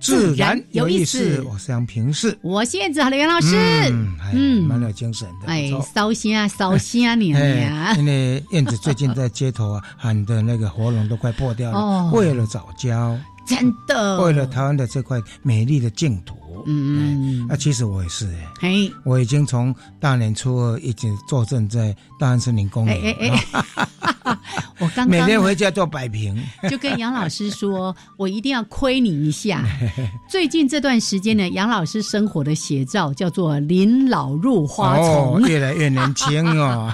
自然有意思。我是杨平视，我是燕子好的袁老师，嗯，蛮有精神的。哎，烧心啊，烧心啊，你啊！因为燕子最近在街头啊，喊的那个喉咙都快破掉了，为了早教，真的，为了台湾的这块美丽的净土。嗯嗯，那其实我也是哎，嘿，我已经从大年初二一直坐镇在大安森林公园。哎哎哎，我刚每天回家做摆平，就跟杨老师说，我一定要亏你一下。最近这段时间呢，杨老师生活的写照叫做“临老入花丛”，越来越年轻哦。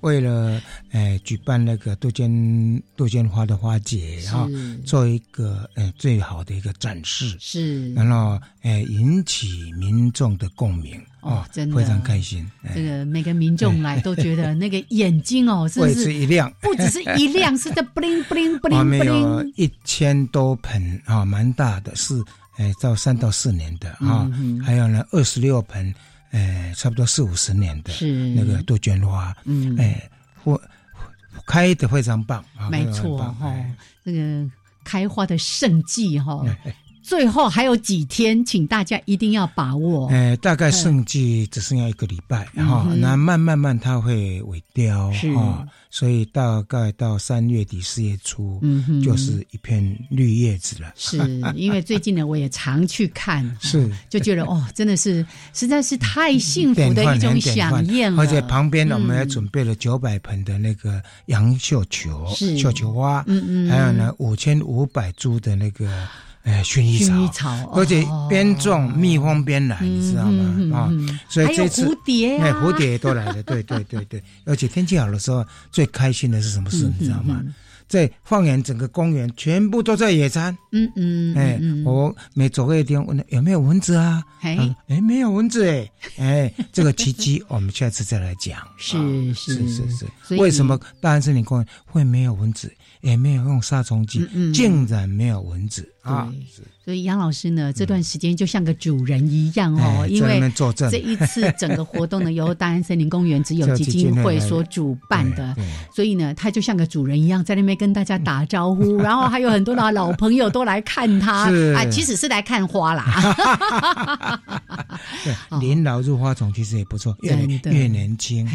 为了诶举办那个杜鹃杜鹃花的花节哈，做一个呃最好的一个展示。是，然后诶引起民众的共鸣哦，真的。非常开心。这个每个民众来都觉得那个眼睛哦，是是。一亮，不只是一亮，是在 bling bling bling。我们有一千多盆啊，蛮大的，是诶到三到四年的啊，还有呢二十六盆。哎，差不多四五十年的那个杜鹃花，嗯，哎，或开的非常棒啊，没错哈，那个开花的盛季哈。最后还有几天，请大家一定要把握。哎，大概剩季只剩下一个礼拜哈，那慢慢慢它会萎凋哈，所以大概到三月底四月初，嗯，就是一片绿叶子了。是因为最近呢，我也常去看，是就觉得哦，真的是实在是太幸福的一种享宴了。而且旁边呢，我们还准备了九百盆的那个杨绣球、绣球花，嗯嗯，还有呢五千五百株的那个。哎，薰衣草，而且边种蜜蜂边来，你知道吗？啊，所以这次蝴蝶，哎，蝴蝶都来了，对对对对。而且天气好的时候，最开心的是什么事？你知道吗？在放眼整个公园，全部都在野餐。嗯嗯，哎，我每走过一天，问有没有蚊子啊？哎，哎，没有蚊子哎，哎，这个奇迹，我们下次再来讲。是是是是，为什么大安森林公园会没有蚊子？也没有用杀虫剂，竟然没有蚊子啊！所以杨老师呢，这段时间就像个主人一样哦，因为这一次整个活动呢，由大安森林公园只有基金会所主办的，所以呢，他就像个主人一样，在那边跟大家打招呼，然后还有很多的老朋友都来看他啊，其实是来看花啦。年老入花丛，其实也不错，越越年轻。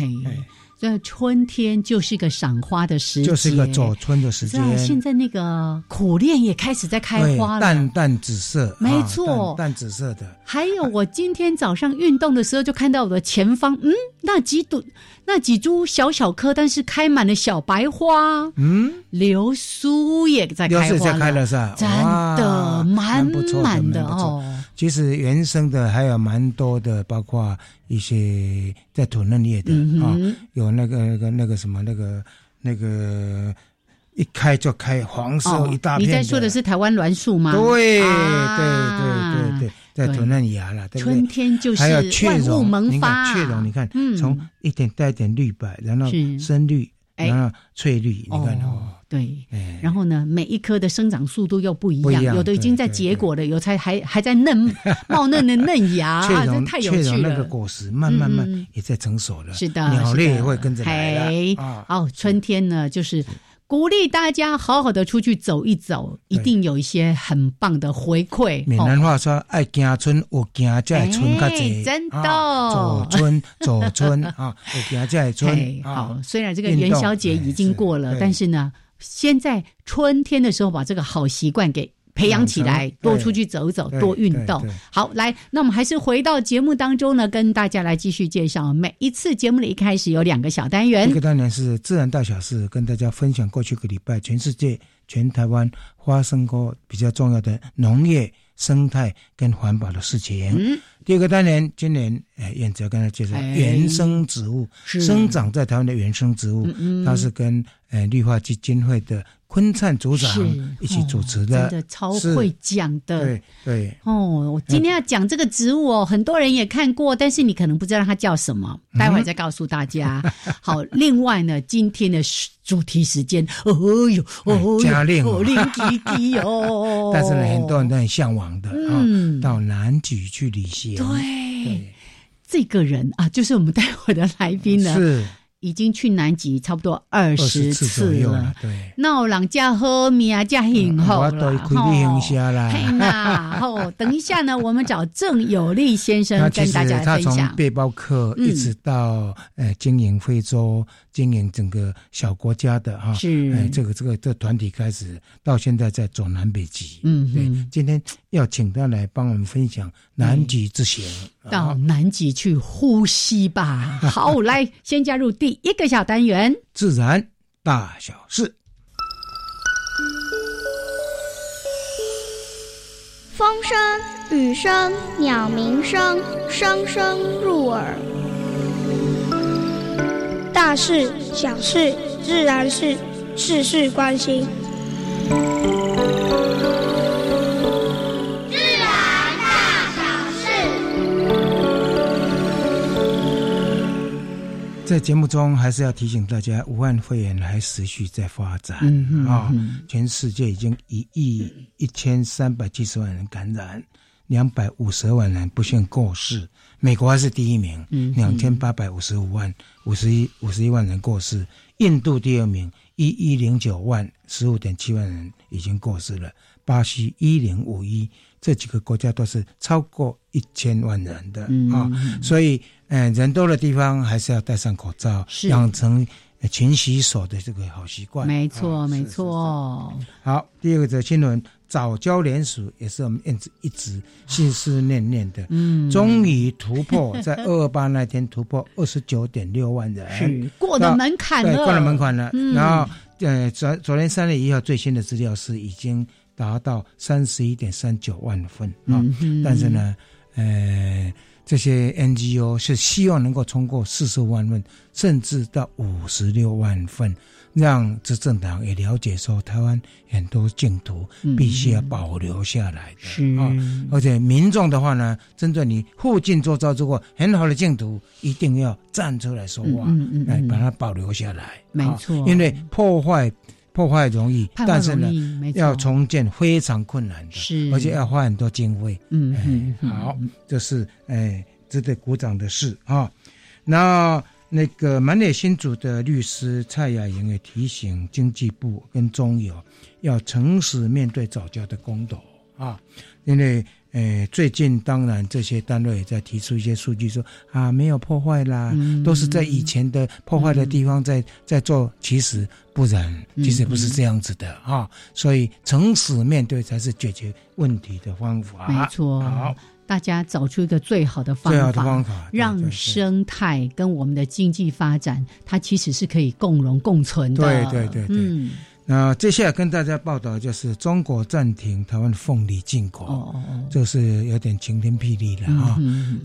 对，春天就是一个赏花的时节，就是一个走春的时间。现在那个苦楝也开始在开花了，淡淡紫色，没错，淡紫色的。还有，我今天早上运动的时候，就看到我的前方，嗯，那几朵、那几株小小棵，但是开满了小白花。嗯，流苏也在开花在开了是吧？真的，满满的哦。其实原生的还有蛮多的，包括一些在土嫩叶的啊，有那个那个那个什么那个那个一开就开黄色一大片。你在说的是台湾栾树吗？对对对对对，在土嫩芽了。春天就是万物萌发。雀榕，你看，从一点带一点绿白，然后深绿，然后翠绿，你看哦。对，然后呢，每一棵的生长速度又不一样，有的已经在结果了，有才还还在嫩 冒嫩的嫩芽，这太有趣了。那个果实慢慢慢也在成熟了，是的，鸟类也会跟着来了。哦，春天呢，就是鼓励大家好好的出去走一走，一定有一些很棒的回馈。闽南话说：“爱行春，有行在春较济。”真的，走春走春啊，有行在春。好，虽然这个元宵节已经过了，但是呢。先在春天的时候把这个好习惯给培养起来，多出去走走，多运动。好，来，那我们还是回到节目当中呢，跟大家来继续介绍。每一次节目的一开始有两个小单元，一个单元是自然大小事，跟大家分享过去个礼拜全世界、全台湾发生过比较重要的农业、生态跟环保的事情。嗯，第二个单元今年，哎，燕子要跟大家介绍原生植物，生长在台湾的原生植物，它是跟呃绿化基金会的。昆灿组长一起主持的，真的超会讲的。对对哦，我今天要讲这个植物哦，很多人也看过，但是你可能不知道它叫什么，待会再告诉大家。好，另外呢，今天的主题时间，哦呦，哦嘉令哦，令弟弟哦。但是呢，很多人都很向往的啊，到南极去旅行。对，这个人啊，就是我们待会的来宾呢。是。已经去南极差不多二十次了，对。那我人家喝米啊，家幸福了，哈。嘿呐，好，等一下呢，我们找郑有利先生跟大家分享。他从背包客一直到呃经营非洲。经营整个小国家的哈，是。哎，这个这个这团体开始到现在在走南北极，嗯，对，今天要请他来帮我们分享南极之行，到南极去呼吸吧。好，来先加入第一个小单元，自然大小事，风声、雨声、鸟鸣声，声声入耳。大事小事自然是事事关心。自然大小事，在节目中还是要提醒大家，武汉肺炎还持续在发展啊！全世界已经一亿一千三百七十万人感染，两百五十万人不幸过世。美国还是第一名，两千八百五十五万五十一五十一万人过世。印度第二名，一一零九万十五点七万人已经过世了。巴西一零五一，这几个国家都是超过一千万人的啊。所以，嗯，人多的地方还是要戴上口罩，养成勤洗手的这个好习惯。没错，没错。好，第二个则新闻。早教联署也是我们一直一直心思念念的，嗯，终于突破在二二八那天突破 二十九点六万人，是过了门槛了，过了门槛了。然后，呃，昨昨天三月一号最新的资料是已经达到三十一点三九万份啊，但是呢，呃，这些 NGO 是希望能够冲过四十万份，甚至到五十六万份。让执政党也了解说，台湾很多净土必须要保留下来的啊！而且民众的话呢，针对你附近做造这个很好的净土，一定要站出来说话，来把它保留下来。没错，因为破坏破坏容易，但是呢，要重建非常困难的，是而且要花很多经费。嗯嗯，好，这是哎值得鼓掌的事啊！那。那个满脸新竹的律师蔡雅莹也提醒经济部跟中友要诚实面对早教的公投啊，因为呃最近当然这些单位也在提出一些数据说啊没有破坏啦，都是在以前的破坏的地方在在做，其实不然，其实不是这样子的啊，所以诚实面对才是解决问题的方法。没错，好。大家找出一个最好的方法，方法让生态跟我们的经济发展，它其实是可以共荣共存的。对对对对。那接下来跟大家报道就是中国暂停台湾凤梨进口，哦哦这是有点晴天霹雳了啊。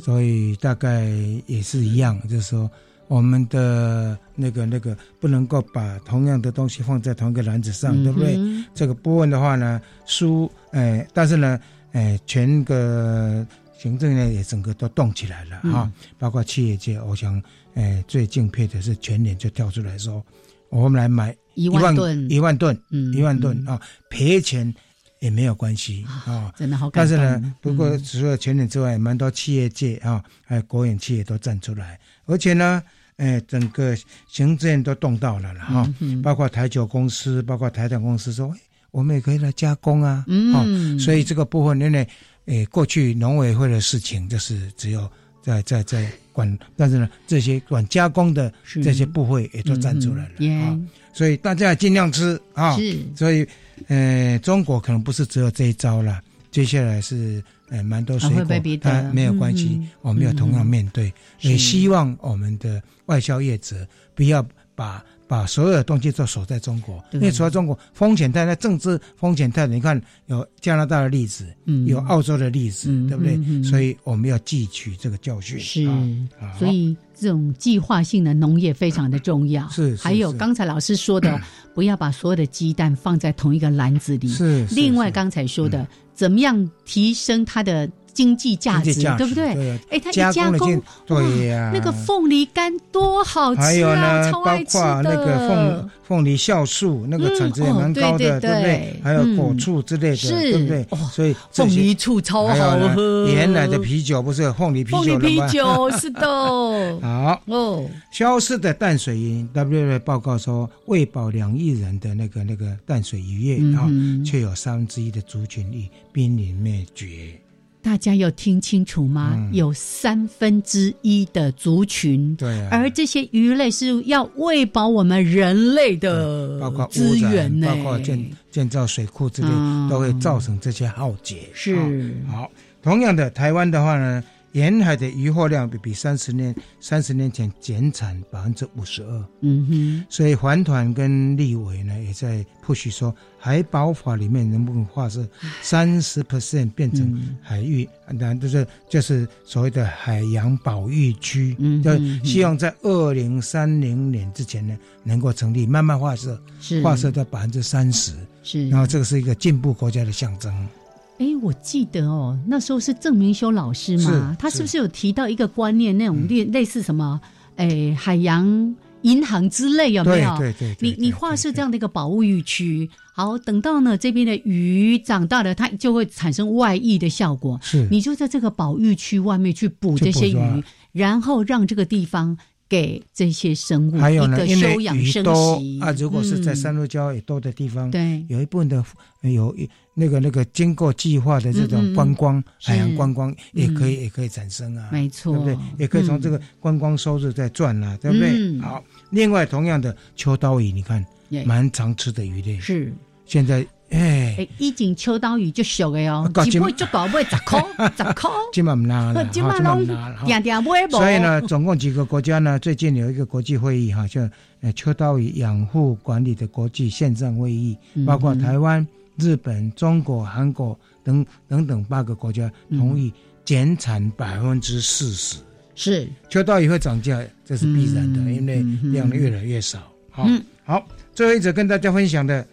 所以大概也是一样，就是说我们的那个那个不能够把同样的东西放在同一个篮子上，对不对？这个部分的话呢，输哎，但是呢。哎，全个行政呢也整个都动起来了哈，包括企业界，我想，哎，最敬佩的是全年就跳出来说，我们来买一万吨，一万吨，嗯，一万吨啊，赔钱也没有关系啊，真的好。但是呢，不过除了全年之外，蛮多企业界啊，还有国营企业都站出来，而且呢，哎，整个行政都动到了了哈，包括台酒公司，包括台电公司说。我们也可以来加工啊，嗯，所以这个部分因为，诶，过去农委会的事情就是只有在在在管，但是呢，这些管加工的这些部位也都站出来了啊。所以大家尽量吃啊。是。所以，呃，中国可能不是只有这一招了，接下来是呃蛮多水果，它没有关系，我们要同样面对。也希望我们的外销业者不要把。把所有的东西都锁在中国，因为除了中国风险太大，政治风险太大。你看有加拿大的例子，嗯有澳洲的例子，对不对？所以我们要汲取这个教训。是，所以这种计划性的农业非常的重要。是，还有刚才老师说的，不要把所有的鸡蛋放在同一个篮子里。是。另外刚才说的，怎么样提升它的？经济价值，对不对？哎，它一加工，对呀，那个凤梨干多好吃啊！还有呢，包括那个凤凤梨酵素，那个产值也蛮高的，对不对？还有果醋之类的，对不对？所以凤梨醋超好喝。原来的啤酒不是凤梨啤酒吗？凤梨啤酒是的。好哦，消失的淡水鱼，W 报告说，喂饱两亿人的那个那个淡水渔业啊，却有三分之一的族群已濒临灭绝。大家有听清楚吗？有三分之一的族群，对，而这些鱼类是要喂饱我们人类的，包括资源，包括建建造水库之类，都会造成这些浩劫。是好，同样的，台湾的话呢？沿海的渔获量比比三十年三十年前减产百分之五十二，嗯哼，所以环团跟立委呢也在不许说海保法里面能不能划设三十 percent 变成海域，那就是就是所谓的海洋保育区，嗯，就希望在二零三零年之前呢能够成立，慢慢划设，是。划设到百分之三十，是，然后这个是一个进步国家的象征。哎，我记得哦，那时候是郑明修老师嘛，他是不是有提到一个观念，那种类类似什么，哎，海洋银行之类有没有？对对对，你你画设这样的一个保护域区，好，等到呢这边的鱼长大了，它就会产生外溢的效果。是，你就在这个保育区外面去捕这些鱼，然后让这个地方给这些生物还有呢，因为鱼多啊。如果是在山路礁也多的地方，对，有一部分的有一。那个那个经过计划的这种观光海洋观光也可以也可以产生啊，没错，对不对？也可以从这个观光收入在赚啊，对不对？好，另外同样的秋刀鱼，你看蛮常吃的鱼类，是。现在哎，一斤秋刀鱼就熟的哦，一尾就搞尾十块 十块，今晚唔拿了，今晚拢点点买不？所以呢，总共几个国家呢？最近有一个国际会议哈，叫呃秋刀鱼养护管理的国际线上会议，包括台湾。日本、中国、韩国等等等八个国家同意减产百分之四十，是秋刀鱼会涨价，这是必然的，因为量越来越少。好，好，最后一则跟大家分享的，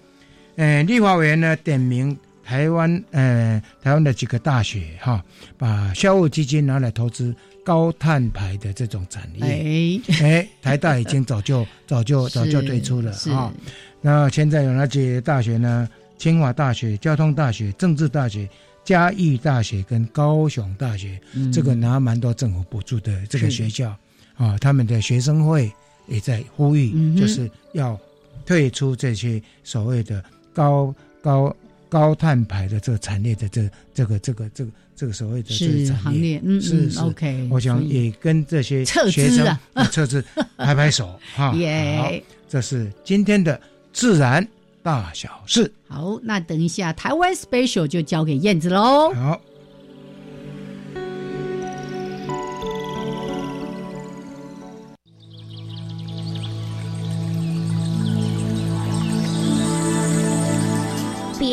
呃，立法委员呢点名台湾，呃，台湾的几个大学哈，把校务基金拿来投资高碳排的这种产业。哎，哎，台大已经早就 早就早就退出了啊。那现在有哪些大学呢？清华大学、交通大学、政治大学、嘉义大学跟高雄大学，这个拿蛮多政府补助的这个学校，啊，他们的学生会也在呼吁，就是要退出这些所谓的高高高碳排的这个产业的这这个这个这个这个所谓的这个产业，嗯是是，OK，我想也跟这些学生 测试拍拍手哈，好，这是今天的自然。大小事，好，那等一下台湾 special 就交给燕子喽。好，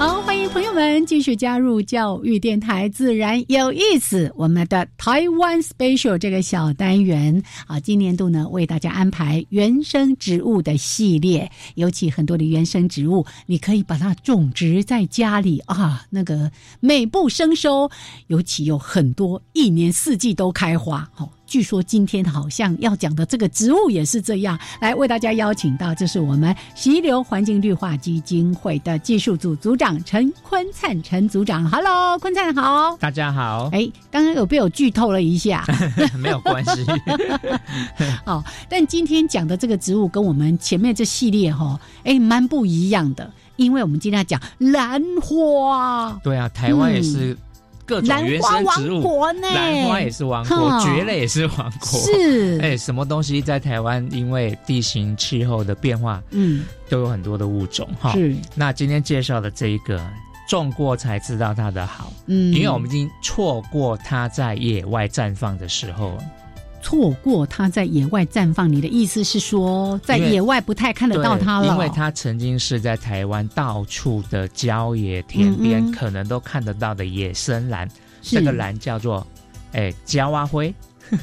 好，欢迎朋友们继续加入教育电台，自然有意思。我们的台湾 special 这个小单元啊，今年度呢为大家安排原生植物的系列，尤其很多的原生植物，你可以把它种植在家里啊，那个美不胜收，尤其有很多一年四季都开花，哦。据说今天好像要讲的这个植物也是这样。来为大家邀请到，这是我们溪流环境绿化基金会的技术组组长陈坤灿陈组长。Hello，坤灿好，大家好。哎，刚刚有被我剧透了一下，没有关系。好，但今天讲的这个植物跟我们前面这系列哈，哎，蛮不一样的。因为我们今天要讲兰花，对啊，台湾也是各种原生植物，兰花也是王国，蕨类也是王国，是。哎，什么东西在台湾因为地形气候的变化，嗯，都有很多的物种哈。是，那今天介绍的这一个，种过才知道它的好，嗯，因为我们已经错过它在野外绽放的时候。错过它在野外绽放，你的意思是说，在野外不太看得到它了？因为它曾经是在台湾到处的郊野田边可能都看得到的野生兰，这个兰叫做哎焦啊灰，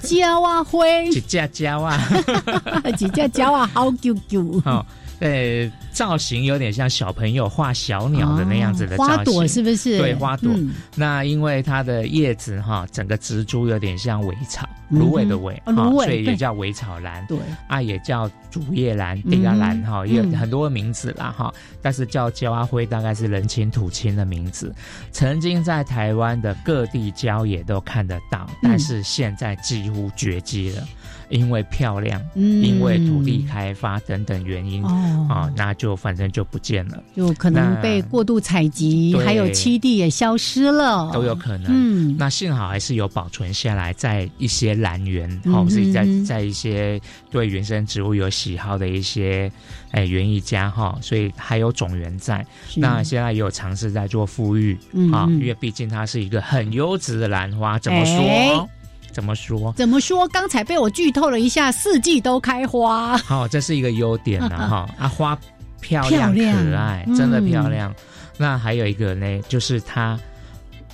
焦啊灰，几架焦啊，几架焦啊，好啾啾。呃，造型有点像小朋友画小鸟的那样子的花朵，是不是？对，花朵。那因为它的叶子哈，整个植株有点像苇草，芦苇的苇，苇，所以也叫苇草兰。对，啊，也叫竹叶兰、地亚兰哈，也有很多名字啦哈。但是叫焦阿灰，大概是人亲土亲的名字。曾经在台湾的各地郊野都看得到，但是现在几乎绝迹了。因为漂亮，嗯。因为土地开发等等原因，啊，那就反正就不见了，就可能被过度采集，还有栖地也消失了，都有可能。嗯，那幸好还是有保存下来，在一些兰园，或者是在在一些对原生植物有喜好的一些哎园艺家哈，所以还有种源在。那现在也有尝试在做复育啊，因为毕竟它是一个很优质的兰花，怎么说？怎么说？怎么说？刚才被我剧透了一下，四季都开花。好，这是一个优点呢，哈啊，花漂亮可爱，真的漂亮。那还有一个呢，就是它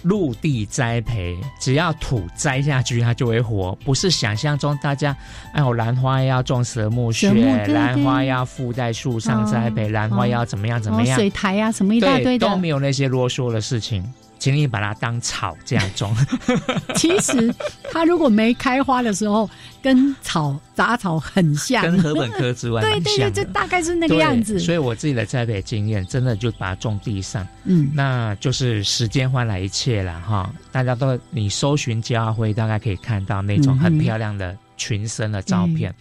陆地栽培，只要土栽下去，它就会活，不是想象中大家哎，我兰花要种蛇木穴，兰花要附在树上栽培，兰花要怎么样怎么样，水苔啊什么一大堆的，都没有那些啰嗦的事情。请你把它当草这样种。其实它如果没开花的时候，跟草杂草很像，跟禾本科之外对对对，就大概是那个样子。所以我自己的栽培经验，真的就把它种地上，嗯，那就是时间换来一切了哈。大家都你搜寻家辉，大概可以看到那种很漂亮的。群生的照片，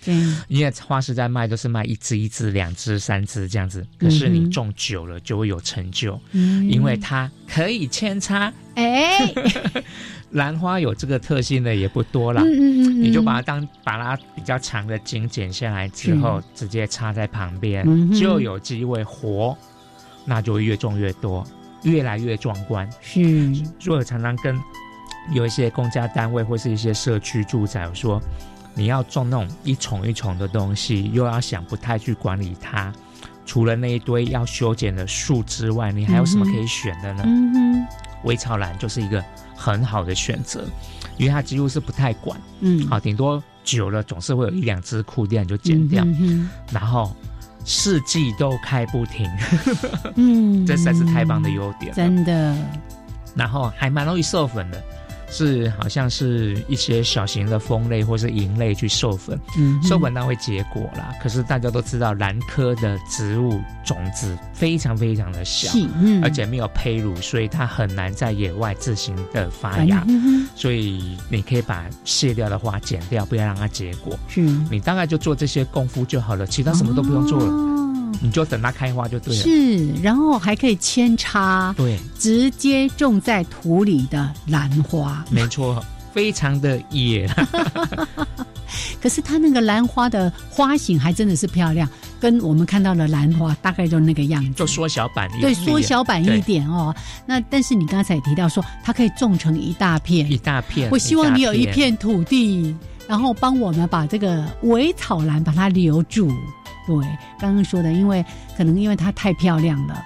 因为花市在卖都是卖一只一只、两只三只这样子，可是你种久了就会有成就，因为它可以扦插。哎，兰花有这个特性的也不多了，你就把它当把它比较长的茎剪下来之后，直接插在旁边，就有机会活，那就会越种越多，越来越壮观。是，所以常常跟有一些公家单位或是一些社区住宅说。你要种那种一丛一丛的东西，又要想不太去管理它，除了那一堆要修剪的树之外，你还有什么可以选的呢？嗯哼，微草兰就是一个很好的选择，因为它几乎是不太管，嗯，好，顶多久了总是会有一两只枯掉就剪掉，然后四季都开不停，嗯，这才是太棒的优点，真的，然后还蛮容易授粉的。是，好像是一些小型的蜂类或是蝇类去授粉，嗯，授粉它会结果啦。可是大家都知道，兰科的植物种子非常非常的小，嗯，而且没有胚乳，所以它很难在野外自行的发芽。所以你可以把卸掉的花剪掉，不要让它结果。是，你大概就做这些功夫就好了，其他什么都不用做了。你就等它开花就对了。是，然后还可以扦插，对，直接种在土里的兰花，没错，非常的野。可是它那个兰花的花型还真的是漂亮，跟我们看到的兰花大概就那个样子，就缩小版，对，缩小版一点哦。那但是你刚才也提到说，它可以种成一大片，一大片。我希望你有一片土地，然后帮我们把这个苇草兰把它留住。对，刚刚说的，因为可能因为它太漂亮了，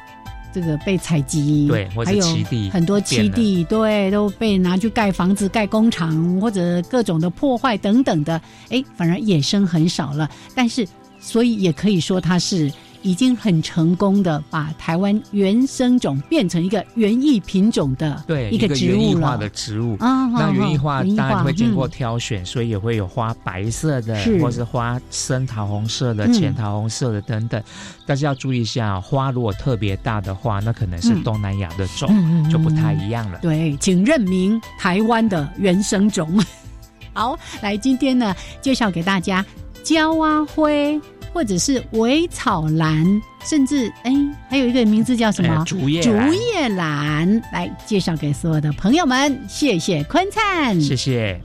这个被采集，对，还有很多基地，对，都被拿去盖房子、盖工厂或者各种的破坏等等的，哎，反而野生很少了。但是，所以也可以说它是已经很成功的把台湾原生种变成一个园艺品种的对一个植物化的植物。啊那园艺化当然会经过挑选，所以也会有花白色的，或是花深桃红色的、浅桃红色的等等。但是要注意一下，花如果特别大的话，那可能是东南亚的种，就不太一样了。对，请认明台湾的原生种。好，来今天呢，介绍给大家焦阿灰，或者是尾草兰，甚至哎，还有一个名字叫什么？竹叶竹叶兰。来介绍给所有的朋友们，谢谢坤灿，谢谢。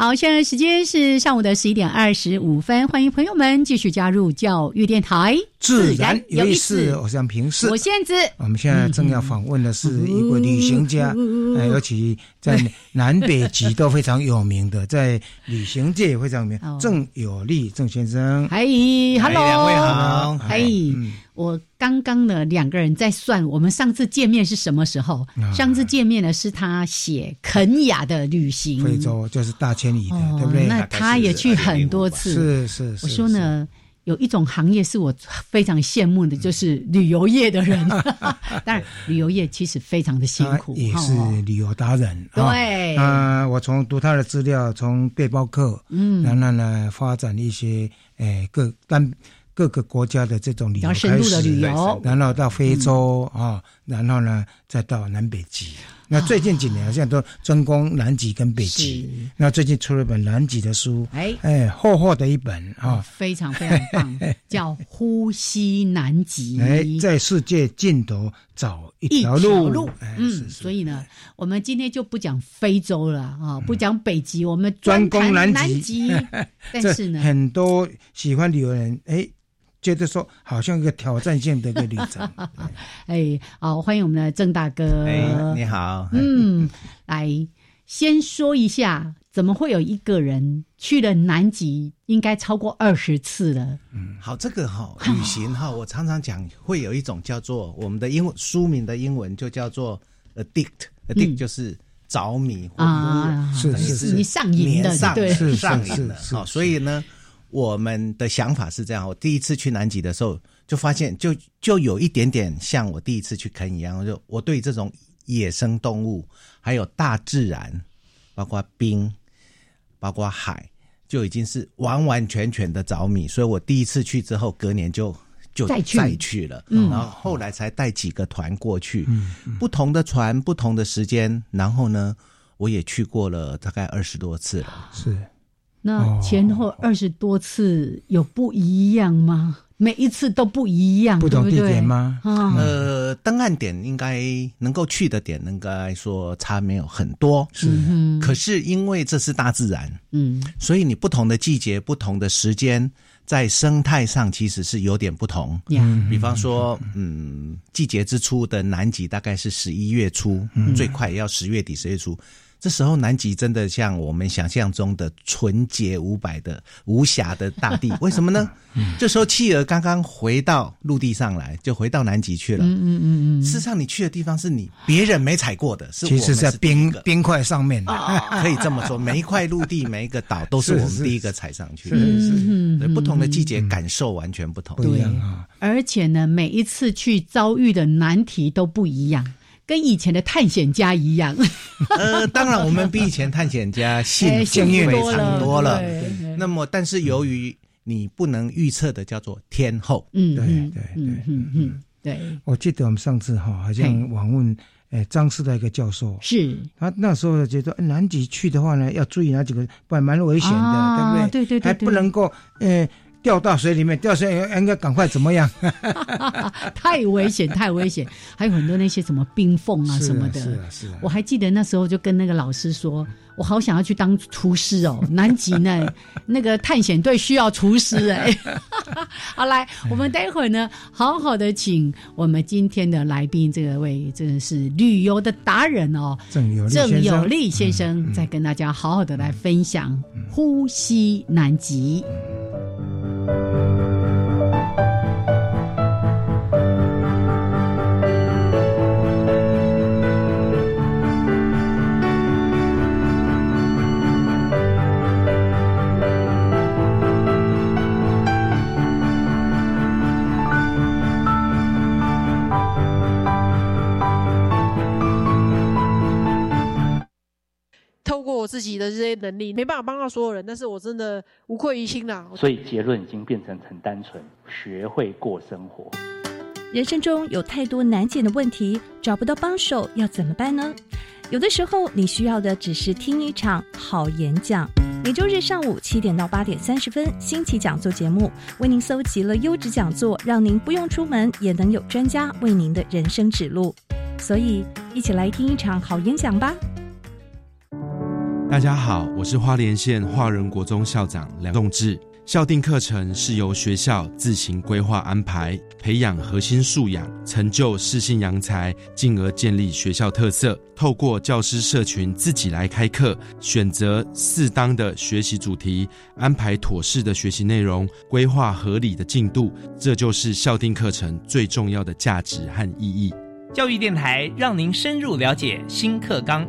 好，现在时间是上午的十一点二十五分，欢迎朋友们继续加入教育电台，自然有意思。我想平视，我现在我们现在正要访问的是一位旅行家，嗯，尤其在南北极都非常有名的，在旅行界也非常有名。郑有利郑先生，嗨，Hello，两位好，嗨。我刚刚呢，两个人在算我们上次见面是什么时候？上次见面呢是他写肯雅的旅行，非洲就是大千里的，对不对？那他也去很多次。是是是。我说呢，有一种行业是我非常羡慕的，就是旅游业的人。当然，旅游业其实非常的辛苦，也是旅游达人。对啊，我从读他的资料，从背包客，嗯，然后呢，发展一些诶各单。各个国家的这种旅游深入的旅游，然后到非洲啊，然后呢再到南北极。那最近几年好像都专攻南极跟北极。那最近出了一本南极的书，哎哎，厚厚的一本啊，非常非常棒，叫《呼吸南极》。哎，在世界尽头找一条路。嗯，所以呢，我们今天就不讲非洲了啊，不讲北极，我们专攻南极。但是呢，很多喜欢旅游人哎。觉得说好像一个挑战性的一个旅程，哎，好，欢迎我们的郑大哥，哎，你好，嗯，来先说一下，怎么会有一个人去了南极，应该超过二十次了？嗯，好，这个哈旅行哈，我常常讲会有一种叫做我们的英文书名的英文就叫做 addict，addict 就是着迷啊，是是你上瘾的，对，上瘾的，好，所以呢。我们的想法是这样：我第一次去南极的时候，就发现就就有一点点像我第一次去坑一样，就我对这种野生动物，还有大自然，包括冰，包括海，就已经是完完全全的着迷。所以我第一次去之后，隔年就就再去了，然后后来才带几个团过去，不同的船，不同的时间，然后呢，我也去过了大概二十多次了，是。那前后二十多次有不一样吗？每一次都不一样，不同地点吗？呃，登岸点应该能够去的点，应该说差没有很多。是，可是因为这是大自然，嗯，所以你不同的季节、不同的时间，在生态上其实是有点不同。嗯，比方说，嗯，季节之初的南极大概是十一月初，最快要十月底、十月初。这时候南极真的像我们想象中的纯洁无白的无瑕的大地，为什么呢？这时候企鹅刚刚回到陆地上来，就回到南极去了。嗯嗯嗯嗯。事实上，你去的地方是你别人没踩过的，是其实在冰冰块上面的，可以这么说，每一块陆地每一个岛都是我们第一个踩上去。是是。不同的季节感受完全不同。对啊。而且呢，每一次去遭遇的难题都不一样。跟以前的探险家一样，呃，当然我们比以前探险家 幸幸运非常多了。那么，但是由于你不能预测的叫做天后，嗯，对对对，嗯嗯，对。我记得我们上次哈，好像访问诶张师的一个教授，是他那时候觉得南极去的话呢，要注意哪几个，不然蛮危险的，对不对？对对对，还不能够诶。掉到水里面，掉水应该赶快怎么样？太危险，太危险！还有很多那些什么冰缝啊什么的。是啊，是啊。我还记得那时候就跟那个老师说。我好想要去当厨师哦，南极呢，那个探险队需要厨师哎。好，来，我们待会儿呢，好好的请我们今天的来宾，这位真的是旅游的达人哦，郑有郑有利先生，再跟大家好好的来分享呼吸南极。自己的这些能力没办法帮到所有人，但是我真的无愧于心啦。所以结论已经变成很单纯：学会过生活。人生中有太多难解的问题，找不到帮手要怎么办呢？有的时候你需要的只是听一场好演讲。每周日上午七点到八点三十分，新奇讲座节目为您搜集了优质讲座，让您不用出门也能有专家为您的人生指路。所以，一起来听一场好演讲吧。大家好，我是花莲县华仁国中校长梁栋志。校定课程是由学校自行规划安排，培养核心素养，成就适性扬才，进而建立学校特色。透过教师社群自己来开课，选择适当的学习主题，安排妥适的学习内容，规划合理的进度，这就是校定课程最重要的价值和意义。教育电台让您深入了解新课纲。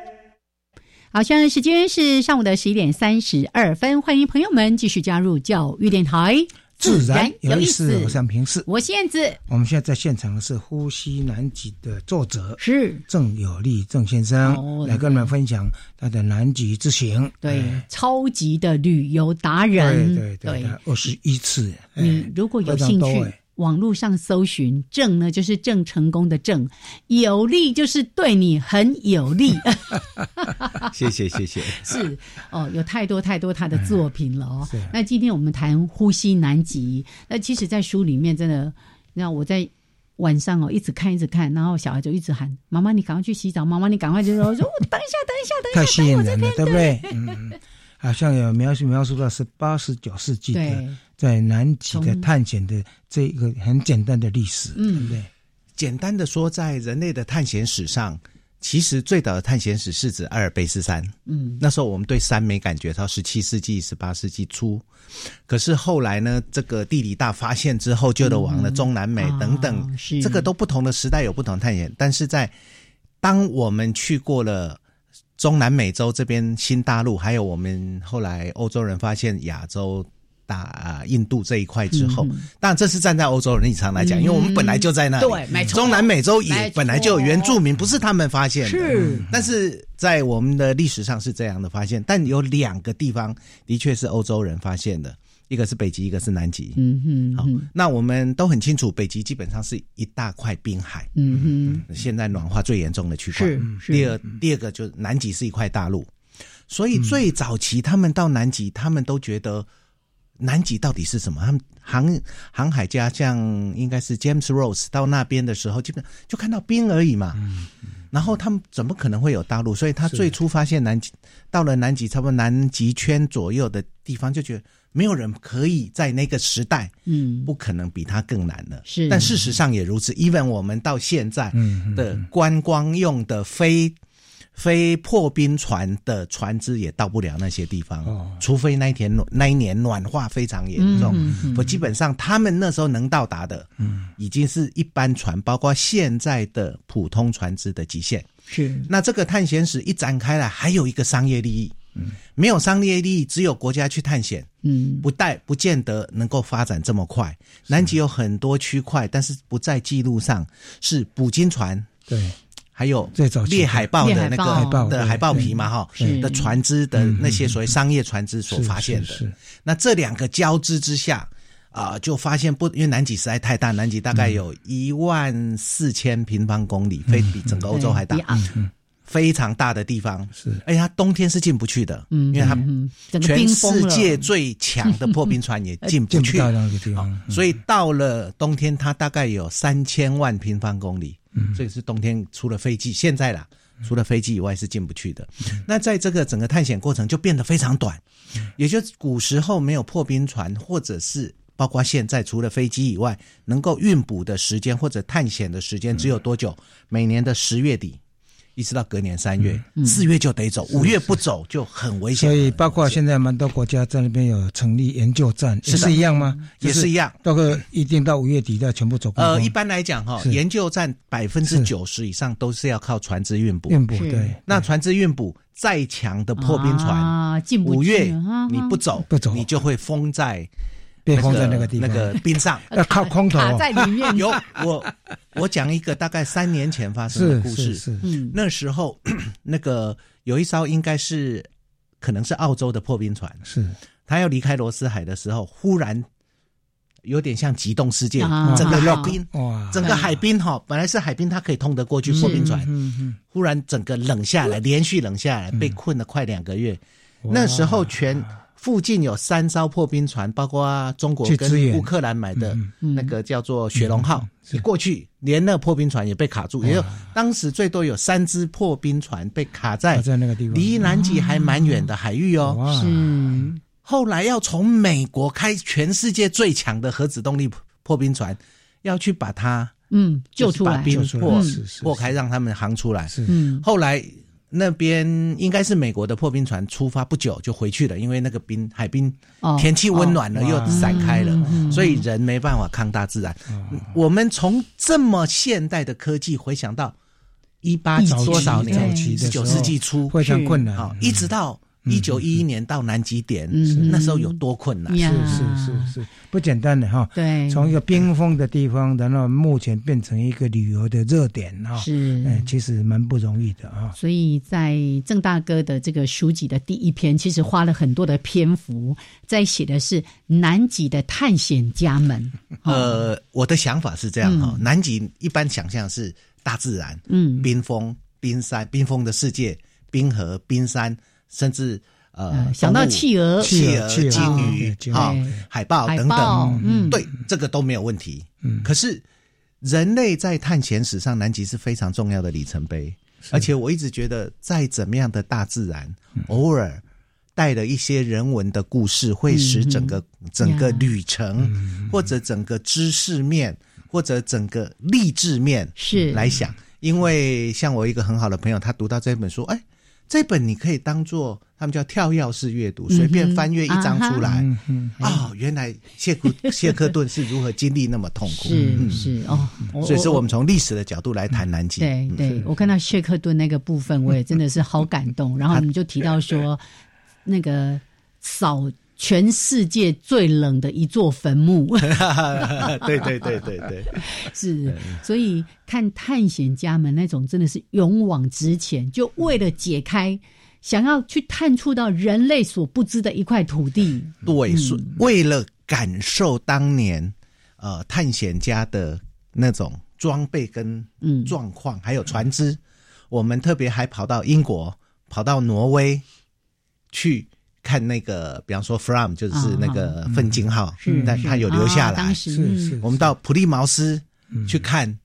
好，现在时间是上午的十一点三十二分，欢迎朋友们继续加入教育电台，自然有意思。我是平视，我燕子。我们现在在现场的是《呼吸南极》的作者是郑有利郑先生，来跟我们分享他的南极之行。对，超级的旅游达人，对对对，二十一次。你如果有兴趣。网络上搜寻“郑”呢，就是郑成功的“郑”，有利就是对你很有利。谢谢谢谢。是哦，有太多太多他的作品了哦。那今天我们谈呼吸南极。那其实，在书里面真的，那我在晚上哦，一直看一直看，然后小孩就一直喊：“妈妈，你赶快去洗澡！妈妈，你赶快就说，我说等一下，等一下，等一下。”太吸引人了，对不对？嗯，好像有描述描述到是八十九世纪的。在南极的探险的这一个很简单的历史，嗯，对不对，简单的说，在人类的探险史上，其实最早的探险史是指阿尔卑斯山，嗯，那时候我们对山没感觉，到十七世纪、十八世纪初，可是后来呢，这个地理大发现之后，就的往了中南美等等，这个都不同的时代有不同探险，但是在当我们去过了中南美洲这边新大陆，还有我们后来欧洲人发现亚洲。啊，印度这一块之后，当然这是站在欧洲人立场来讲，因为我们本来就在那里，对，中南美洲也本来就有原住民，不是他们发现的，是。但是在我们的历史上是这样的发现，但有两个地方的确是欧洲人发现的，一个是北极，一个是南极。嗯哼，好，那我们都很清楚，北极基本上是一大块冰海，嗯哼，现在暖化最严重的区块。是，第二，第二个就是南极是一块大陆，所以最早期他们到南极，他们都觉得。南极到底是什么？他们航航海家像应该是 James Rose 到那边的时候，基本就看到冰而已嘛。然后他们怎么可能会有大陆？所以他最初发现南极，到了南极差不多南极圈左右的地方，就觉得没有人可以在那个时代，嗯，不可能比他更难了。是，但事实上也如此。even 我们到现在的观光用的非。非破冰船的船只也到不了那些地方，除非那一天那一年暖化非常严重。我基本上他们那时候能到达的，已经是一般船，包括现在的普通船只的极限。是那这个探险史一展开来，还有一个商业利益。嗯没有商业利益，只有国家去探险，嗯，不带不见得能够发展这么快。南极有很多区块，但是不在记录上，是捕鲸船。对。还有猎海豹的那个的海豹皮嘛，哈，的船只的那些所谓商业船只所发现的。那这两个交织之下，啊，就发现不，因为南极实在太大，南极大概有一万四千平方公里，非比整个欧洲还大，非常大的地方。是，而且它冬天是进不去的，嗯因为它全世界最强的破冰船也进不去。所以到了冬天，它大概有三千万平方公里。嗯，这个是冬天除了飞机，现在啦，除了飞机以外是进不去的。那在这个整个探险过程就变得非常短，也就古时候没有破冰船，或者是包括现在除了飞机以外，能够运补的时间或者探险的时间只有多久？每年的十月底。一直到隔年三月、四月就得走，五月不走就很危险。所以，包括现在蛮多国家在那边有成立研究站，也是一样吗？也是一样，到个一定到五月底要全部走。呃，一般来讲哈，研究站百分之九十以上都是要靠船只运补。运补对，那船只运补再强的破冰船，五月你不走不走，你就会封在。被封在那个地方，那个冰上。要 靠空投在里面。有我，我讲一个大概三年前发生的故事。是是，那时候 那个有一艘应该是可能是澳洲的破冰船，是。他要离开罗斯海的时候，忽然有点像极冻世界，整个落冰，哇，整个海冰哈，本来是海冰，它可以通得过去破冰船，忽然整个冷下来，连续冷下来，被困了快两个月。那时候全。附近有三艘破冰船，包括中国跟乌克兰买的那个叫做雪龙号，你过去连那破冰船也被卡住，也有当时最多有三只破冰船被卡在在那个地方，离南极还蛮远的海域哦。是，后来要从美国开全世界最强的核子动力破冰船，要去把它嗯救出来，把冰破破开，让他们航出来。是，后来。那边应该是美国的破冰船出发不久就回去了，因为那个冰海冰天气温暖了又散开了，所以人没办法抗大自然。我们从这么现代的科技回想到一八多少年，十九世纪初非常困难哦，一直到。一九一一年到南极点，那时候有多困难？是是是是，不简单的哈。对，从一个冰封的地方，然后目前变成一个旅游的热点哈。是，哎，其实蛮不容易的啊。所以在郑大哥的这个书籍的第一篇，其实花了很多的篇幅在写的是南极的探险家们。呃，我的想法是这样哈，南极一般想象是大自然，嗯，冰封、冰山、冰封的世界、冰河、冰山。甚至呃，想到企鹅、企鹅、鲸鱼啊、海豹等等，嗯，对，这个都没有问题。嗯，可是人类在探险史上，南极是非常重要的里程碑。而且我一直觉得，再怎么样的大自然，偶尔带了一些人文的故事，会使整个整个旅程，或者整个知识面，或者整个励志面是。来想。因为像我一个很好的朋友，他读到这本书，哎。这本你可以当做他们叫跳跃式阅读，随便翻阅一张出来。啊，原来谢克 谢克顿是如何经历那么痛苦？是是哦，所以是我们从历史的角度来谈南极。对对，我看到谢克顿那个部分，我也真的是好感动。然后你就提到说，那个扫。全世界最冷的一座坟墓，对对对对对，是。所以看探险家们那种真的是勇往直前，就为了解开，想要去探触到人类所不知的一块土地。对，是为了感受当年呃探险家的那种装备跟状况，还有船只，我们特别还跑到英国，跑到挪威去。看那个，比方说 from 就是那个奋进号，但它有留下来。是是，我们到普利茅斯去看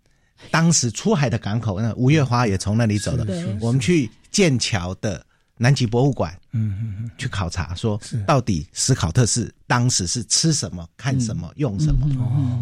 当时出海的港口，那吴月花也从那里走的。我们去剑桥的南极博物馆，嗯嗯嗯，去考察说到底史考特是当时是吃什么、看什么、用什么。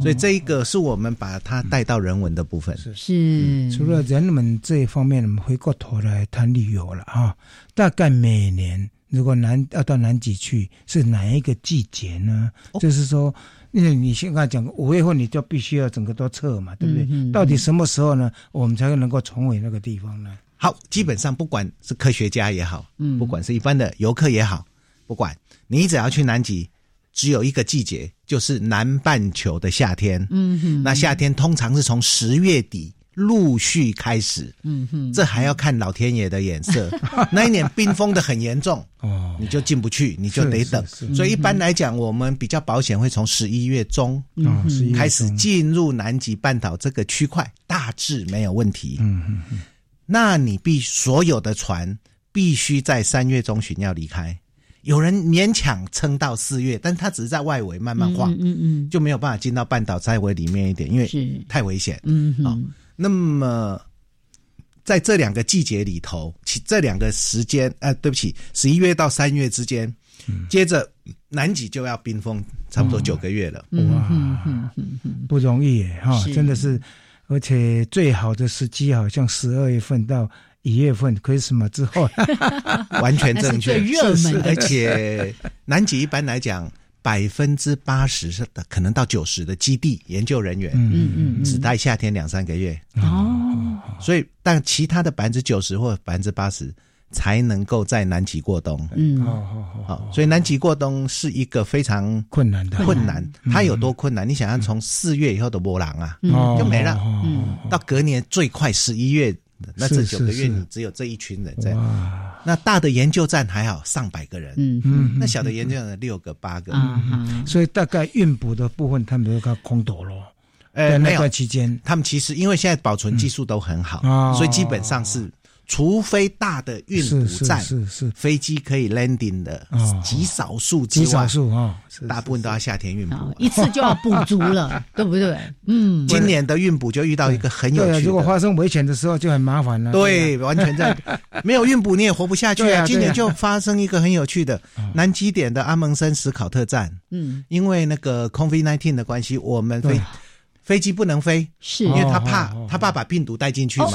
所以这一个是我们把它带到人文的部分。是除了人们这一方面，我们回过头来谈旅游了啊。大概每年。如果南要到南极去，是哪一个季节呢？就是说，因为你现在讲五月份，你就必须要整个都撤嘛，对不对？到底什么时候呢？我们才能够重回那个地方呢？好，基本上不管是科学家也好，嗯，不管是一般的游客也好，不管你只要去南极，只有一个季节，就是南半球的夏天。嗯哼，那夏天通常是从十月底。陆续开始，嗯哼，这还要看老天爷的眼色。那一年冰封的很严重，哦，你就进不去，你就得等。所以一般来讲，我们比较保险，会从十一月中开始进入南极半岛这个区块，大致没有问题。嗯哼，那你必所有的船必须在三月中旬要离开。有人勉强撑到四月，但他只是在外围慢慢晃，嗯嗯，就没有办法进到半岛再围里面一点，因为太危险。嗯哼。那么，在这两个季节里头，其这两个时间，呃，对不起，十一月到三月之间，接着南极就要冰封，差不多九个月了。哇，不容易耶，哈，真的是，而且最好的时机好像十二月份到一月份，Christmas 之后，完全正确，热门，而且南极一般来讲。百分之八十是的，可能到九十的基地研究人员，嗯嗯只待夏天两三个月。哦，所以但其他的百分之九十或百分之八十才能够在南极过冬，嗯，好好好，所以南极过冬是一个非常困难的。困难，它有多困难？你想想，从四月以后的波浪啊，就没了，嗯，到隔年最快十一月。那这九个月你只有这一群人在，那大的研究站还好上百个人，嗯嗯，那小的研究站六个八个，所以大概运补的部分他们都靠空投咯。呃，那段期间。他们其实因为现在保存技术都很好，所以基本上是。除非大的运补站是是飞机可以 landing 的极少数之外，极少数啊，大部分都要夏天运补，一次就要补足了，对不对？嗯，今年的运补就遇到一个很有趣，如果发生危险的时候就很麻烦了。对，完全在 没有运补你也活不下去啊！今年就发生一个很有趣的南极点的阿蒙森史考特站，嗯，因为那个 COVID nineteen 的关系，我们飞。飞机不能飞，是。因为他怕他怕把病毒带进去嘛？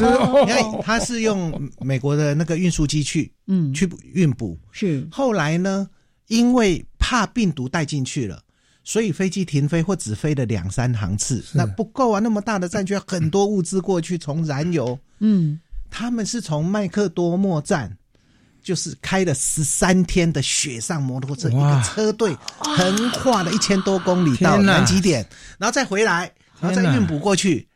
因为他是用美国的那个运输机去，嗯，去运补。是。后来呢，因为怕病毒带进去了，所以飞机停飞或只飞了两三航次，那不够啊！那么大的战区很多物资过去，从燃油，嗯，他们是从麦克多莫站，就是开了十三天的雪上摩托车，一个车队横跨了一千多公里到南极点，然后再回来。然后再运补过去，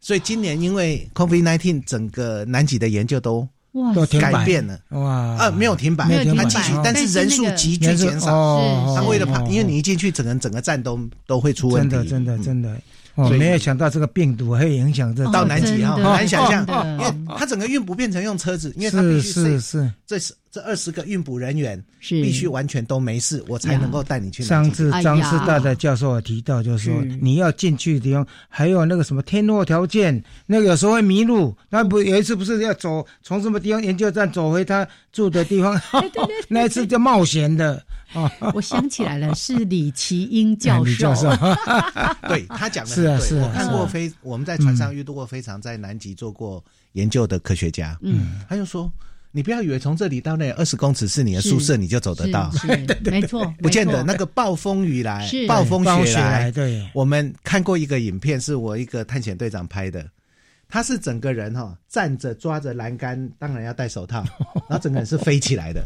所以今年因为 COVID nineteen 整个南极的研究都都改变了。哇，呃，没有停摆，它继续，但是人数急剧减少。他为了怕，因为你一进去，整个整个站都都会出问题，真的真的真的。我没有想到这个病毒会影响这到南极啊，很难想象，因为它整个运补变成用车子，因为它必须是是这是。这二十个运补人员是必须完全都没事，我才能够带你去。上次张师大的教授提到，就是说你要进去的地方，还有那个什么天候条件，那个有时候会迷路。那不有一次不是要走从什么地方研究站走回他住的地方？对对对，那一次叫冒险的。我想起来了，是李奇英教授。对他讲的是啊是，我看过非我们在船上遇到过非常在南极做过研究的科学家。嗯，他就说。你不要以为从这里到那二十公尺是你的宿舍，你就走得到。没错，不见得。那个暴风雨来，暴风雪来，对。我们看过一个影片，是我一个探险队长拍的。他是整个人哈站着抓着栏杆，当然要戴手套，然后整个人是飞起来的，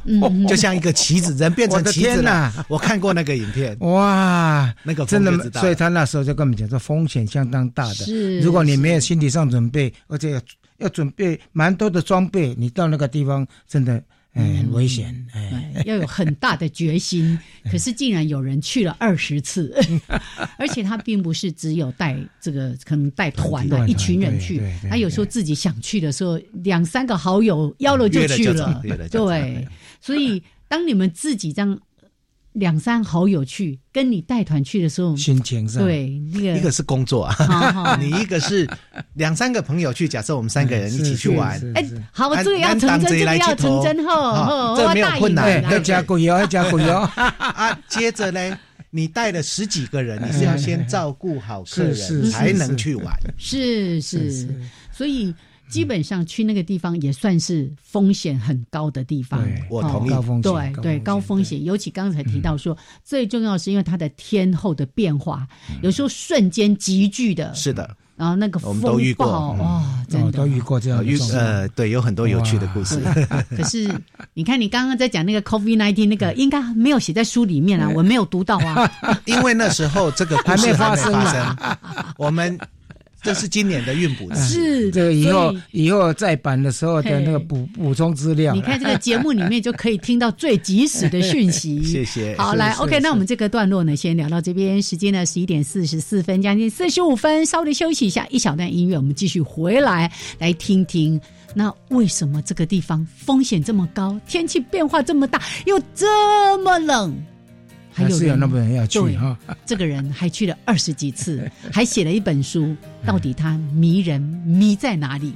就像一个棋子，人变成棋子了。我看过那个影片，哇，那个真的，所以他那时候就跟我们讲说，风险相当大的。是，如果你没有心理上准备，而且。要准备蛮多的装备，你到那个地方真的很危险，哎，要有很大的决心。可是竟然有人去了二十次，而且他并不是只有带这个可能带团的一群人去，他有时候自己想去的时候，两三个好友邀了就去了，对，所以。当你们自己这样。两三好友去跟你带团去的时候，心情上对那个一个是工作啊，你一个是两三个朋友去，假设我们三个人一起去玩，哎，好，这个要成真，这个要成真哈，这没有困难，要加贵油，要加贵油啊。接着呢，你带了十几个人，你是要先照顾好客人，才能去玩，是是，所以。基本上去那个地方也算是风险很高的地方。我同意。高风险，对对，高风险。尤其刚才提到说，最重要是因为它的天候的变化，有时候瞬间急剧的。是的。然后那个我们都遇过哇，真的都遇过这样遇呃，对，有很多有趣的故事。可是你看，你刚刚在讲那个 COVID nineteen 那个，应该没有写在书里面啊，我没有读到啊。因为那时候这个还没发生，我们。这是今年的运补，是这个以后以后再版的时候的那个补补充资料。你看这个节目里面就可以听到最及时的讯息。谢谢。好，来，OK，那我们这个段落呢，先聊到这边。时间呢，十一点四十四分，将近四十五分，稍微休息一下，一小段音乐，我们继续回来来听听。那为什么这个地方风险这么高，天气变化这么大，又这么冷？还是有那么人要去哈，这个人还去了二十几次，还写了一本书，到底他迷人迷在哪里？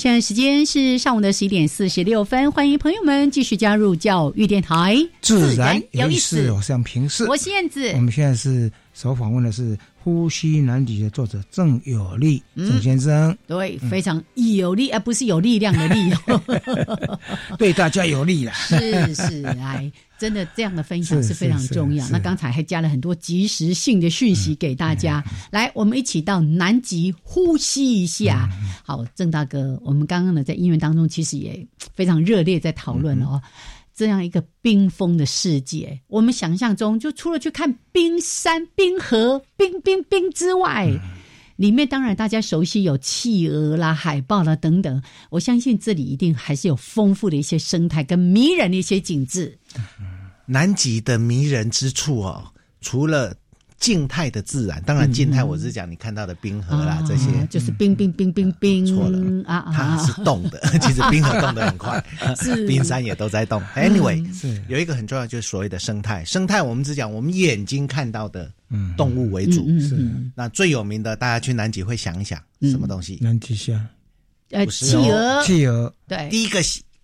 现在时间是上午的十一点四十六分，欢迎朋友们继续加入教育电台，自然有意思，我像平视，我是燕子，我们现在是首访问的是《呼吸难题》的作者郑有利郑先生，对，非常有力，而不是有力量的力，对大家有利了，是是来。真的，这样的分享是非常重要。那刚才还加了很多及时性的讯息给大家。来，我们一起到南极呼吸一下。好，郑大哥，我们刚刚呢在音乐当中其实也非常热烈在讨论哦，这样一个冰封的世界，我们想象中就除了去看冰山、冰河、冰冰冰之外，里面当然大家熟悉有企鹅啦、海豹啦等等。我相信这里一定还是有丰富的一些生态跟迷人的一些景致。南极的迷人之处哦，除了静态的自然，当然静态我是讲你看到的冰河啦，这些就是冰冰冰冰冰，错了啊，它是动的，其实冰河动得很快，是。冰山也都在动。Anyway，是。有一个很重要，就是所谓的生态。生态我们只讲我们眼睛看到的动物为主，是。那最有名的，大家去南极会想一想什么东西？南极虾，呃，企鹅，企鹅，对，第一个。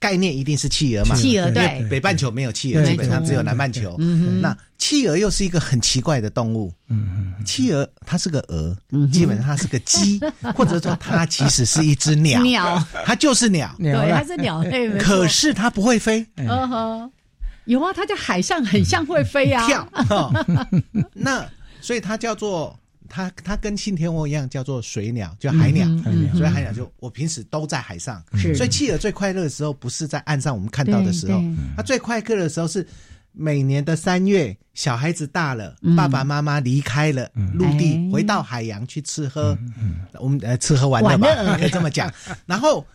概念一定是企鹅嘛？企鹅对，北半球没有企鹅，基本上只有南半球。那企鹅又是一个很奇怪的动物。企鹅它是个鹅，基本上它是个鸡，或者说它其实是一只鸟。鸟，它就是鸟。对，它是鸟类。可是它不会飞。嗯哼，有啊，它在海上很像会飞啊。跳。那所以它叫做。它它跟信天翁一样，叫做水鸟，就海鸟。所以海鸟就我平时都在海上。所以企鹅最快乐的时候，不是在岸上我们看到的时候，它最快乐的时候是每年的三月，小孩子大了，爸爸妈妈离开了陆地，回到海洋去吃喝。我们呃吃喝玩乐吧，可以这么讲。然后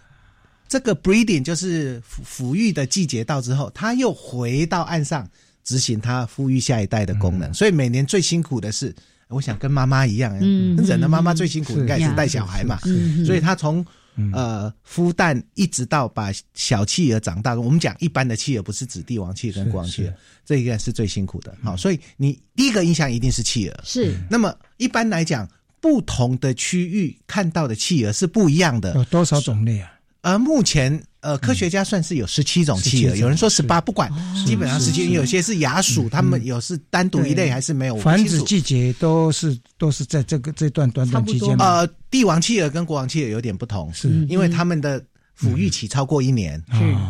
这个 breeding 就是抚抚育的季节到之后，它又回到岸上执行它抚育下一代的功能。所以每年最辛苦的是，我想跟妈妈一样，嗯，忍的妈妈最辛苦应该是带小孩嘛，所以他从。呃，孵蛋一直到把小企鹅长大，我们讲一般的企鹅不是指帝王企鹅跟国王企鹅，这一个是最辛苦的。好，所以你第一个印象一定是企鹅。是。那么一般来讲，不同的区域看到的企鹅是不一样的。有多少种类啊？而目前。呃，科学家算是有十七种企鹅，有人说十八，不管，基本上十七。有些是亚属，他们有是单独一类，还是没有？繁殖季节都是都是在这个这段短短期间。呃，帝王企鹅跟国王企鹅有点不同，是因为他们的抚育期超过一年，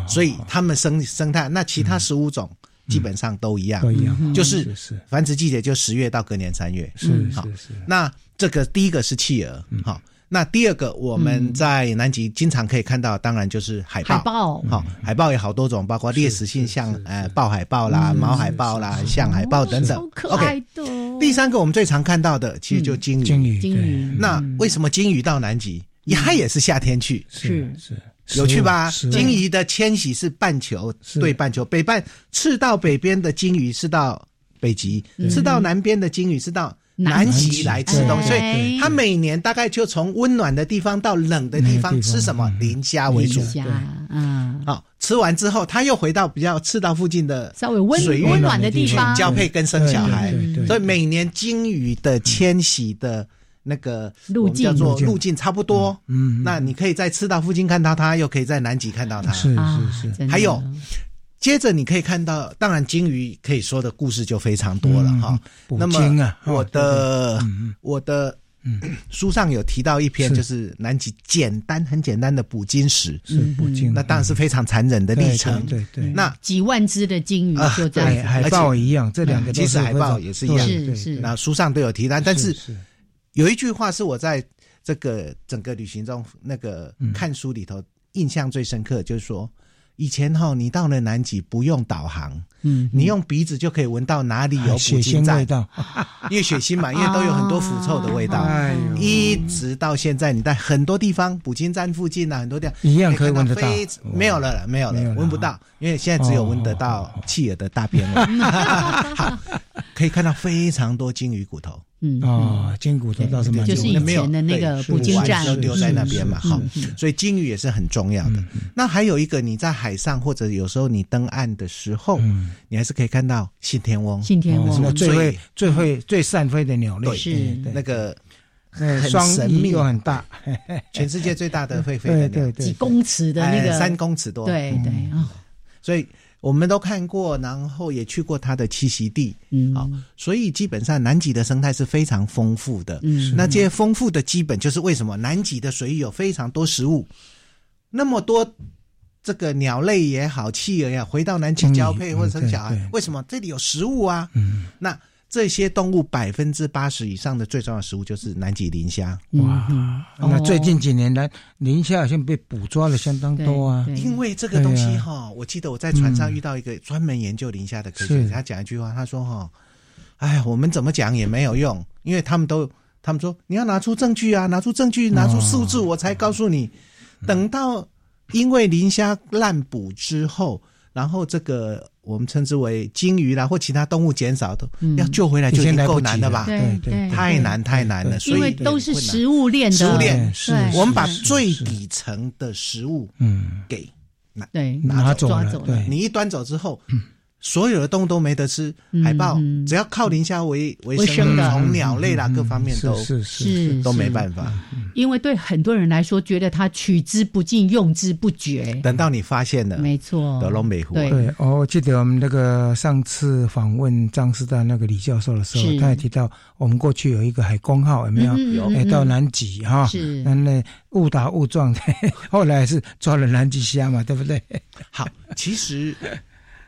所以他们生生态。那其他十五种基本上都一样，都一样，就是繁殖季节就十月到隔年三月。是好，那这个第一个是企鹅，好。那第二个，我们在南极经常可以看到，当然就是海豹。海豹，好，海豹有好多种，包括猎食性像呃豹海豹啦、毛海豹啦、象海豹等等。可爱的。第三个，我们最常看到的，其实就鲸鱼。鲸鱼，鲸鱼。那为什么鲸鱼到南极？它也是夏天去。是是，有趣吧？鲸鱼的迁徙是半球对半球，北半赤道北边的鲸鱼是到北极，赤道南边的鲸鱼是到。南极来吃东西，所以他每年大概就从温暖的地方到冷的地方吃什么？磷虾为主。嗯，好，吃完之后，他又回到比较赤道附近的稍微温温暖的地方。交配跟生小孩。所以每年鲸鱼的迁徙的那个路径叫做路径差不多。嗯，那你可以在赤道附近看到它，又可以在南极看到它。是是是，还有。接着你可以看到，当然鲸鱼可以说的故事就非常多了哈。那么我的我的书上有提到一篇，就是南极简单很简单的捕鲸史。是捕鲸，那当然是非常残忍的历程。对对。那几万只的鲸鱼就在海豹一样，这两个其实海豹也是一样。是是。那书上都有提到，但是有一句话是我在这个整个旅行中那个看书里头印象最深刻，就是说。以前哈，你到了南极不用导航，嗯，你用鼻子就可以闻到哪里有捕鲸站，因为血腥嘛，因为都有很多腐臭的味道。一直到现在，你在很多地方捕鲸站附近啊，很多地方一样可以闻得到，没有了，没有了，闻不到，因为现在只有闻得到企鹅的大便了。好，可以看到非常多鲸鱼骨头。嗯啊，金骨头倒是蛮就是以前的那个捕鲸站都丢在那边嘛，好，所以鲸鱼也是很重要的。那还有一个，你在海上或者有时候你登岸的时候，你还是可以看到信天翁。信天翁。最会最会最善飞的鸟类，是那个很神秘又很大，全世界最大的会飞的鸟，几公尺的那个三公尺多，对对啊，所以。我们都看过，然后也去过它的栖息地，嗯，好，所以基本上南极的生态是非常丰富的。嗯，那这些丰富的基本就是为什么南极的水域有非常多食物，那么多这个鸟类也好，企鹅呀，回到南极交配或者生小孩，为什么这里有食物啊？嗯，那。这些动物百分之八十以上的最重要的食物就是南极磷虾。哇，那最近几年来，磷虾好像被捕抓了相当多啊。因为这个东西哈，我记得我在船上遇到一个专门研究磷虾的科学家，他讲一句话，他说哈，哎，我们怎么讲也没有用，因为他们都他们说你要拿出证据啊，拿出证据，拿出数字，我才告诉你。等到因为磷虾滥捕之后，然后这个。我们称之为鲸鱼啦，或其他动物减少都要救回来就已经够难的吧？对对，太难太难了。所以都是食物链的食物链，是我们把最底层的食物嗯给拿对拿走了。你一端走之后。所有的动物都没得吃，海豹只要靠磷虾为为生的，从鸟类啦各方面都是是都没办法。因为对很多人来说，觉得它取之不尽，用之不绝。等到你发现了，没错，德隆美湖。对，哦，我记得我们那个上次访问张师大那个李教授的时候，他也提到，我们过去有一个海公号，有没有？有。到南极哈，是那误打误撞，后来是抓了南极虾嘛，对不对？好，其实。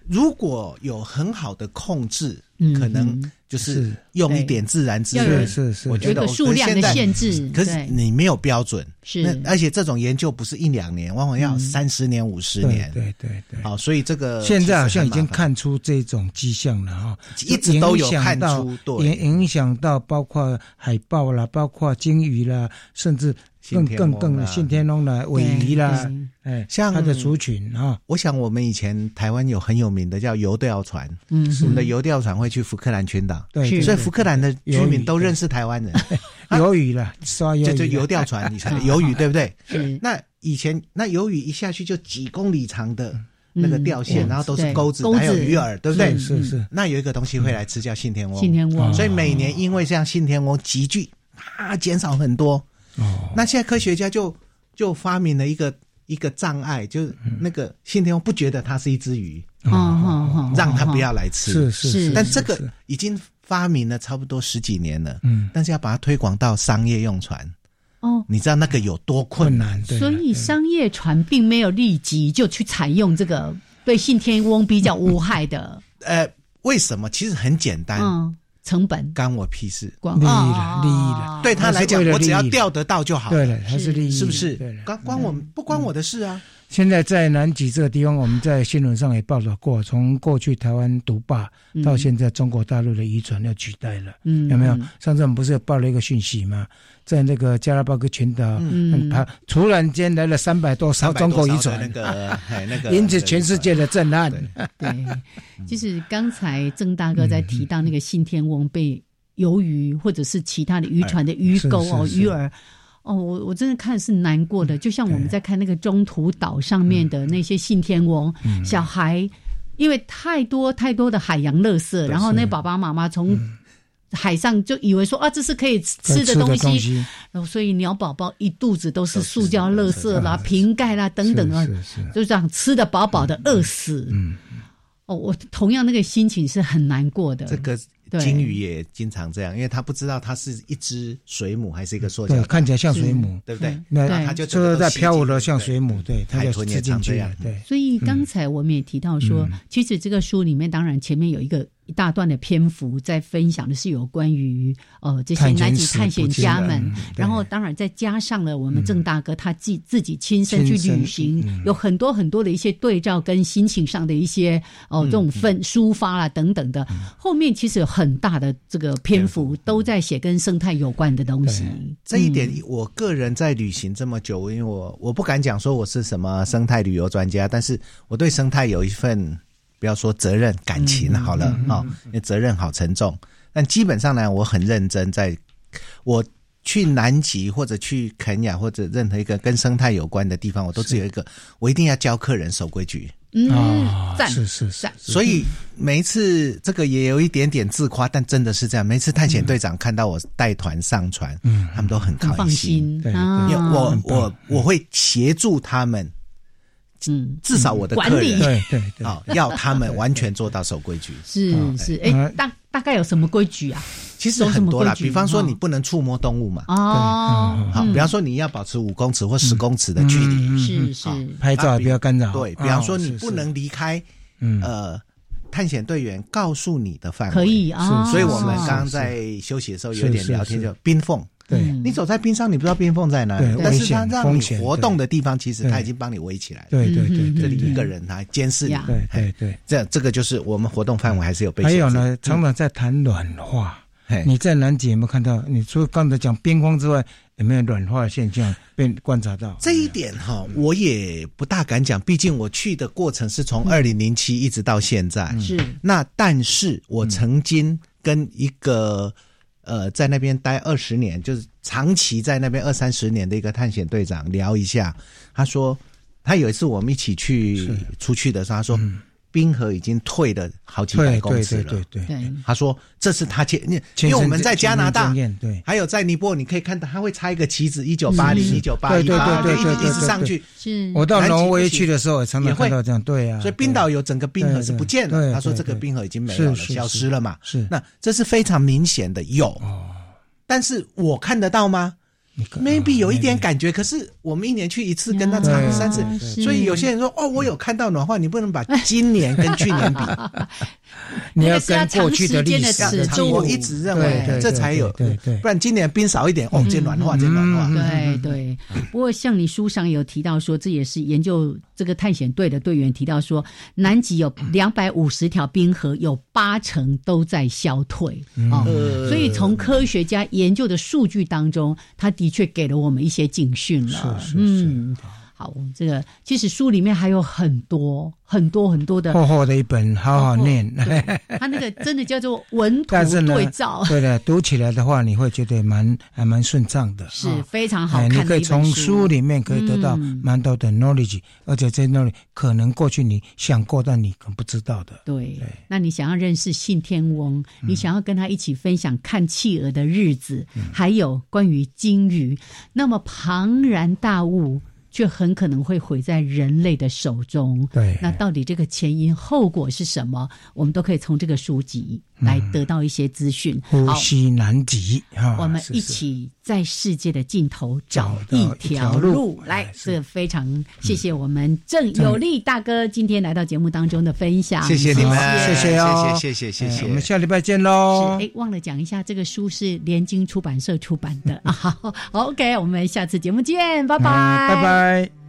如果有很好的控制，可能就是用一点自然资源。是是，我觉得数量的限制。可是你没有标准，是，而且这种研究不是一两年，往往要三十年、五十年。对对对。好，所以这个现在好像已经看出这种迹象了哈，一直都有看出，对，影响到包括海豹啦，包括鲸鱼啦，甚至。更更更信天翁的尾鱼啦，哎，像它的族群啊。我想我们以前台湾有很有名的叫游钓船，嗯，我们的游钓船会去福克兰群岛，对，所以福克兰的居民都认识台湾人。游鱼了，刷游就就游钓船，你看游鱼对不对？那以前那游鱼一下去就几公里长的那个钓线，然后都是钩子，还有鱼饵，对不对？是是。那有一个东西会来吃，叫信天翁。信天翁。所以每年因为这样，信天翁急剧啊减少很多。哦，那现在科学家就就发明了一个一个障碍，就是那个信天翁不觉得它是一只鱼，哦，让它不要来吃，是是，但这个已经发明了差不多十几年了，嗯，但是要把它推广到商业用船，哦，你知道那个有多困难？所以商业船并没有立即就去采用这个对信天翁比较无害的，呃，为什么？其实很简单。成本干我屁事，利益了，利益了。对他来讲，我只要钓得到就好。对了，他是利益，是不是？关关我不关我的事啊。现在在南极这个地方，我们在新闻上也报道过，从过去台湾独霸到现在中国大陆的渔船要取代了，有没有？上次我们不是报了一个讯息吗？在那个加拉巴哥群岛，他突然间来了三百多艘中国渔船，那个 那个引起全世界的震撼。对，就是刚才郑大哥在提到那个信天翁被鱿鱼或者是其他的渔船的鱼钩哦鱼饵。哦，我我真的看是难过的，就像我们在看那个中途岛上面的那些信天翁小孩，因为太多太多的海洋垃圾，然后那爸爸妈妈从海上就以为说啊，这是可以吃的东西，然后所以鸟宝宝一肚子都是塑胶垃圾啦、瓶盖啦等等啊，就这样吃的饱饱的饿死。嗯，哦，我同样那个心情是很难过的。这个。金鱼也经常这样，因为他不知道它是一只水母还是一个塑胶，对，看起来像水母，对不对？那它就就是在飘舞的像水母，对，海豚也常这样，对。所以刚才我们也提到说，其实这个书里面当然前面有一个。一大段的篇幅在分享的是有关于呃这些南极探险家们，然后当然再加上了我们郑大哥他自自己亲身去旅行，有很多很多的一些对照跟心情上的一些哦这种分抒发啦等等的，后面其实有很大的这个篇幅都在写跟生态有关的东西。这一点我个人在旅行这么久，因为我我不敢讲说我是什么生态旅游专家，但是我对生态有一份。不要说责任感情好了啊，因为责任好沉重。但基本上呢，我很认真，在我去南极或者去肯雅或者任何一个跟生态有关的地方，我都只有一个，我一定要教客人守规矩。嗯，赞是是是。所以每一次这个也有一点点自夸，但真的是这样。每次探险队长看到我带团上船，嗯，他们都很开心，对，因为我我我会协助他们。嗯，至少我的管理对对对，啊，要他们完全做到守规矩。是 是，哎，大大概有什么规矩啊？其实很多啦，比方说你不能触摸动物嘛。哦，好，比方说你要保持五公尺或十公尺的距离。是是，拍照不要干扰。对，比方说你不能离开，呃，探险队员告诉你的范围。可以啊，所以我们刚刚在休息的时候有点聊天，就冰缝。对，你走在冰上，你不知道冰缝在哪，但是它让你活动的地方，其实它已经帮你围起来了。对对对，这里一个人他监视你。对对对，这样这个就是我们活动范围还是有被。还有呢，常常在谈软化。你在南极有没有看到？你除了刚才讲冰封之外，有没有软化现象被观察到？这一点哈，我也不大敢讲，毕竟我去的过程是从二零零七一直到现在。是。那但是我曾经跟一个。呃，在那边待二十年，就是长期在那边二三十年的一个探险队长聊一下，他说，他有一次我们一起去出去的时候，他说。冰河已经退了好几百公尺了。对对对，他说这是他前，因为我们在加拿大，对，还有在尼泊尔，你可以看到他会插一个旗子，一九八零、一九八一，对对对对对，一直上去。是，我到挪威去的时候，常常看到这样。对啊，所以冰岛有整个冰河是不见了。他说这个冰河已经没有了，消失了嘛。是，那这是非常明显的有。哦，但是我看得到吗？Maybe 有一点感觉，可是我们一年去一次，跟他差三次，所以有些人说哦，我有看到暖化，你不能把今年跟去年 比，你要跟过去的历史。我一直认为这才有，不然今年冰少一点，哦，这暖化，这暖化。对对。不过像你书上有提到说，这也是研究这个探险队的队员提到说，南极有 两百五十条冰河，有八成都在消退啊，所以从科学家研究的数据当中，他的确给了我们一些警讯了。是是是。好，我们这个其实书里面还有很多很多很多的厚厚的一本，好好念。他 那个真的叫做文图对照。对的，读起来的话，你会觉得蛮还蛮顺畅的，是非常好看的你可以从书里面可以得到蛮多的 knowledge，而且在那里可能过去你想过，但你可能不知道的。对，那你想要认识信天翁，你想要跟他一起分享看企鹅的日子，还有关于鲸鱼，那么庞然大物。却很可能会毁在人类的手中。对，那到底这个前因后果是什么？我们都可以从这个书籍来得到一些资讯。呼吸难及啊！我们一起在世界的尽头找一条路。来，这非常谢谢我们郑有利大哥今天来到节目当中的分享。谢谢你们，谢谢哦，谢谢谢谢。我们下礼拜见喽。哎，忘了讲一下，这个书是联经出版社出版的啊。好，OK，我们下次节目见，拜拜，拜拜。